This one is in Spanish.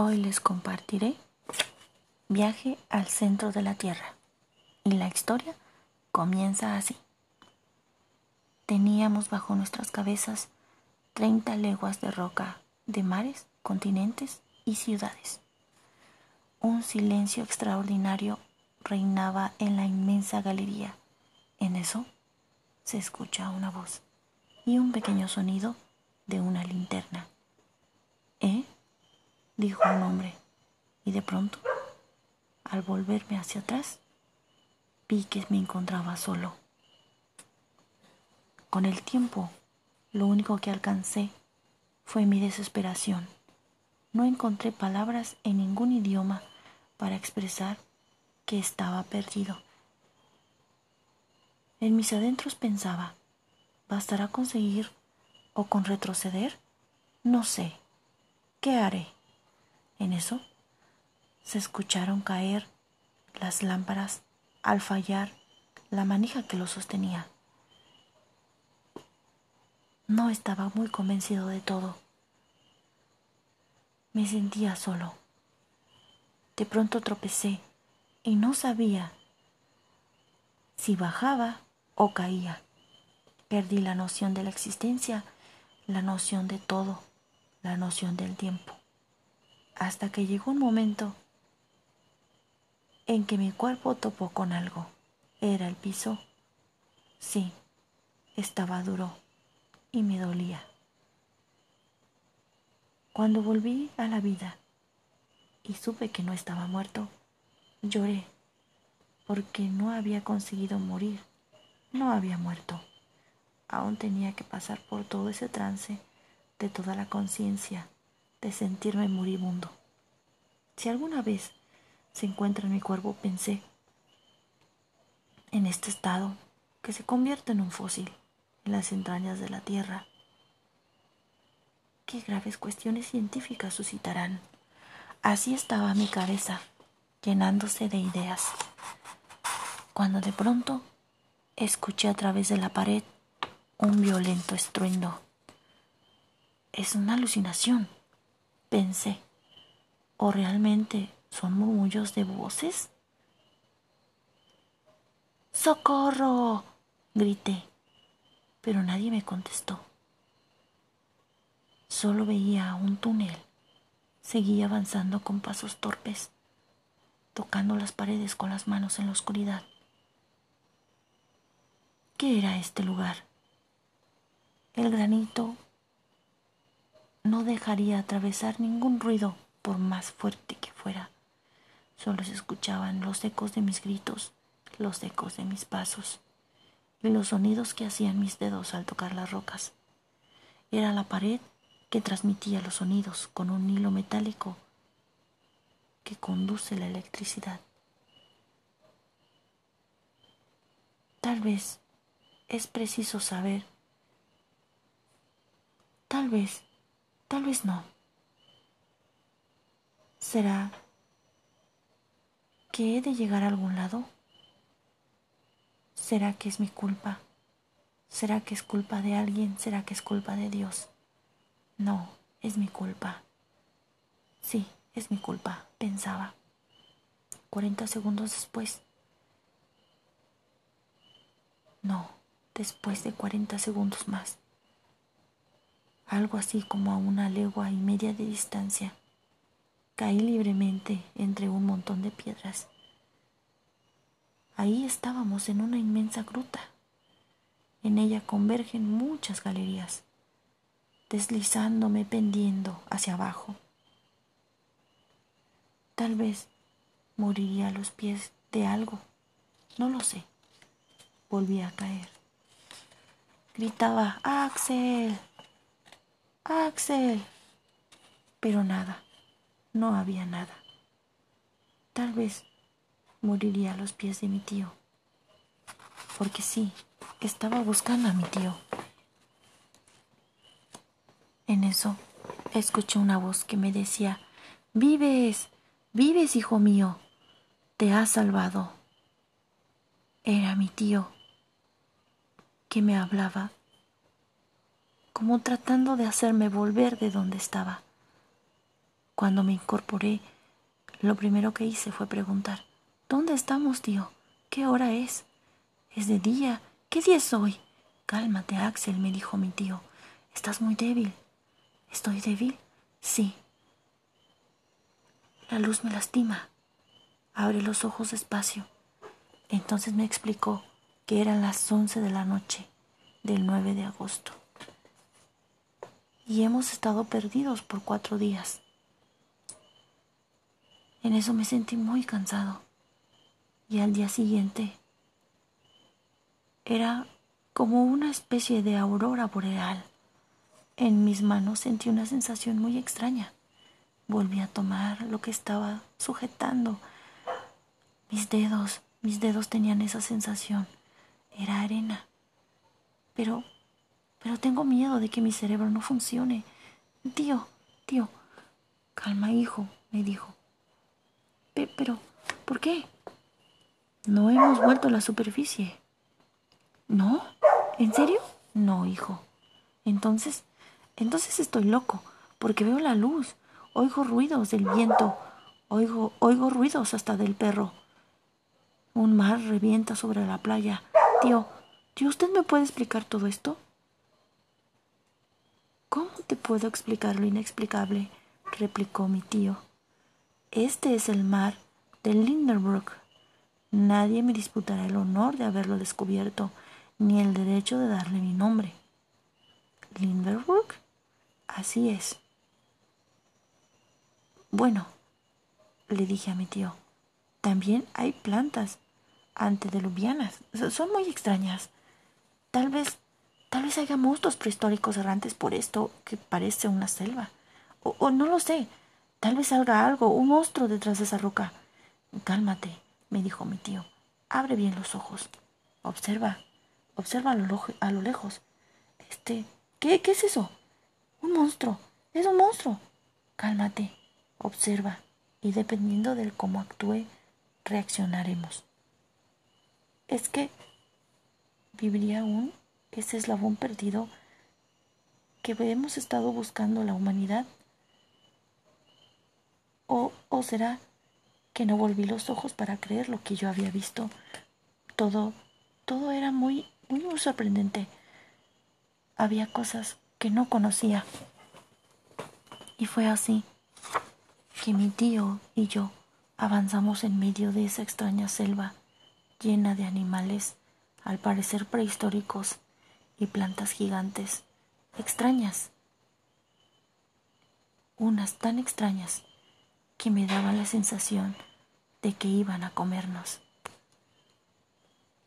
Hoy les compartiré Viaje al centro de la Tierra. Y la historia comienza así. Teníamos bajo nuestras cabezas 30 leguas de roca, de mares, continentes y ciudades. Un silencio extraordinario reinaba en la inmensa galería. En eso se escucha una voz y un pequeño sonido de una linterna. ¿Eh? Dijo un hombre, y de pronto, al volverme hacia atrás, vi que me encontraba solo. Con el tiempo, lo único que alcancé fue mi desesperación. No encontré palabras en ningún idioma para expresar que estaba perdido. En mis adentros pensaba, ¿bastará conseguir o con retroceder? No sé. ¿Qué haré? En eso se escucharon caer las lámparas al fallar la manija que lo sostenía. No estaba muy convencido de todo. Me sentía solo. De pronto tropecé y no sabía si bajaba o caía. Perdí la noción de la existencia, la noción de todo, la noción del tiempo hasta que llegó un momento en que mi cuerpo topó con algo. Era el piso. Sí, estaba duro y me dolía. Cuando volví a la vida y supe que no estaba muerto, lloré porque no había conseguido morir, no había muerto. Aún tenía que pasar por todo ese trance de toda la conciencia de sentirme moribundo. Si alguna vez se encuentra en mi cuerpo, pensé, en este estado que se convierte en un fósil en las entrañas de la Tierra, qué graves cuestiones científicas suscitarán. Así estaba mi cabeza, llenándose de ideas, cuando de pronto escuché a través de la pared un violento estruendo. Es una alucinación pensé, ¿o realmente son murmullos de voces? ¡Socorro! grité, pero nadie me contestó. Solo veía un túnel. Seguí avanzando con pasos torpes, tocando las paredes con las manos en la oscuridad. ¿Qué era este lugar? El granito no dejaría atravesar ningún ruido por más fuerte que fuera. Solo se escuchaban los ecos de mis gritos, los ecos de mis pasos y los sonidos que hacían mis dedos al tocar las rocas. Era la pared que transmitía los sonidos con un hilo metálico que conduce la electricidad. Tal vez es preciso saber, tal vez Tal vez no. ¿Será que he de llegar a algún lado? ¿Será que es mi culpa? ¿Será que es culpa de alguien? ¿Será que es culpa de Dios? No, es mi culpa. Sí, es mi culpa, pensaba. Cuarenta segundos después. No, después de cuarenta segundos más algo así como a una legua y media de distancia. Caí libremente entre un montón de piedras. Ahí estábamos en una inmensa gruta. En ella convergen muchas galerías, deslizándome pendiendo hacia abajo. Tal vez moriría a los pies de algo, no lo sé. Volví a caer. Gritaba, Axel, Axel. Pero nada, no había nada. Tal vez moriría a los pies de mi tío. Porque sí, estaba buscando a mi tío. En eso escuché una voz que me decía, Vives, vives, hijo mío, te has salvado. Era mi tío que me hablaba como tratando de hacerme volver de donde estaba. Cuando me incorporé, lo primero que hice fue preguntar, ¿Dónde estamos, tío? ¿Qué hora es? Es de día. ¿Qué día es hoy? Cálmate, Axel, me dijo mi tío. Estás muy débil. ¿Estoy débil? Sí. La luz me lastima. Abre los ojos despacio. Entonces me explicó que eran las once de la noche del 9 de agosto. Y hemos estado perdidos por cuatro días. En eso me sentí muy cansado. Y al día siguiente era como una especie de aurora boreal. En mis manos sentí una sensación muy extraña. Volví a tomar lo que estaba sujetando. Mis dedos, mis dedos tenían esa sensación. Era arena. Pero, pero tengo miedo de que mi cerebro no funcione. Tío, tío, calma, hijo, me dijo. pero, ¿por qué? No hemos vuelto a la superficie. ¿No? ¿En serio? No, hijo. Entonces, entonces estoy loco, porque veo la luz, oigo ruidos del viento, oigo, oigo ruidos hasta del perro. Un mar revienta sobre la playa. Tío, tío, ¿usted me puede explicar todo esto? ¿Cómo te puedo explicar lo inexplicable? replicó mi tío. Este es el mar de Lindenbrook. Nadie me disputará el honor de haberlo descubierto ni el derecho de darle mi nombre. Linderburg, así es. Bueno, le dije a mi tío, también hay plantas antediluvianas. Son muy extrañas. Tal vez, tal vez haya monstruos prehistóricos errantes por esto que parece una selva. O, o no lo sé. Tal vez salga algo, un monstruo detrás de esa roca. Cálmate, me dijo mi tío. Abre bien los ojos. Observa. Observa a lo, a lo lejos. Este. ¿qué, ¿Qué es eso? Un monstruo. Es un monstruo. Cálmate. Observa. Y dependiendo de cómo actúe, reaccionaremos. Es que viviría aún ese eslabón perdido que hemos estado buscando la humanidad. ¿O, o será que no volví los ojos para creer lo que yo había visto? Todo, todo era muy muy, muy sorprendente. Había cosas que no conocía. Y fue así que mi tío y yo avanzamos en medio de esa extraña selva llena de animales, al parecer prehistóricos, y plantas gigantes, extrañas, unas tan extrañas que me daban la sensación de que iban a comernos.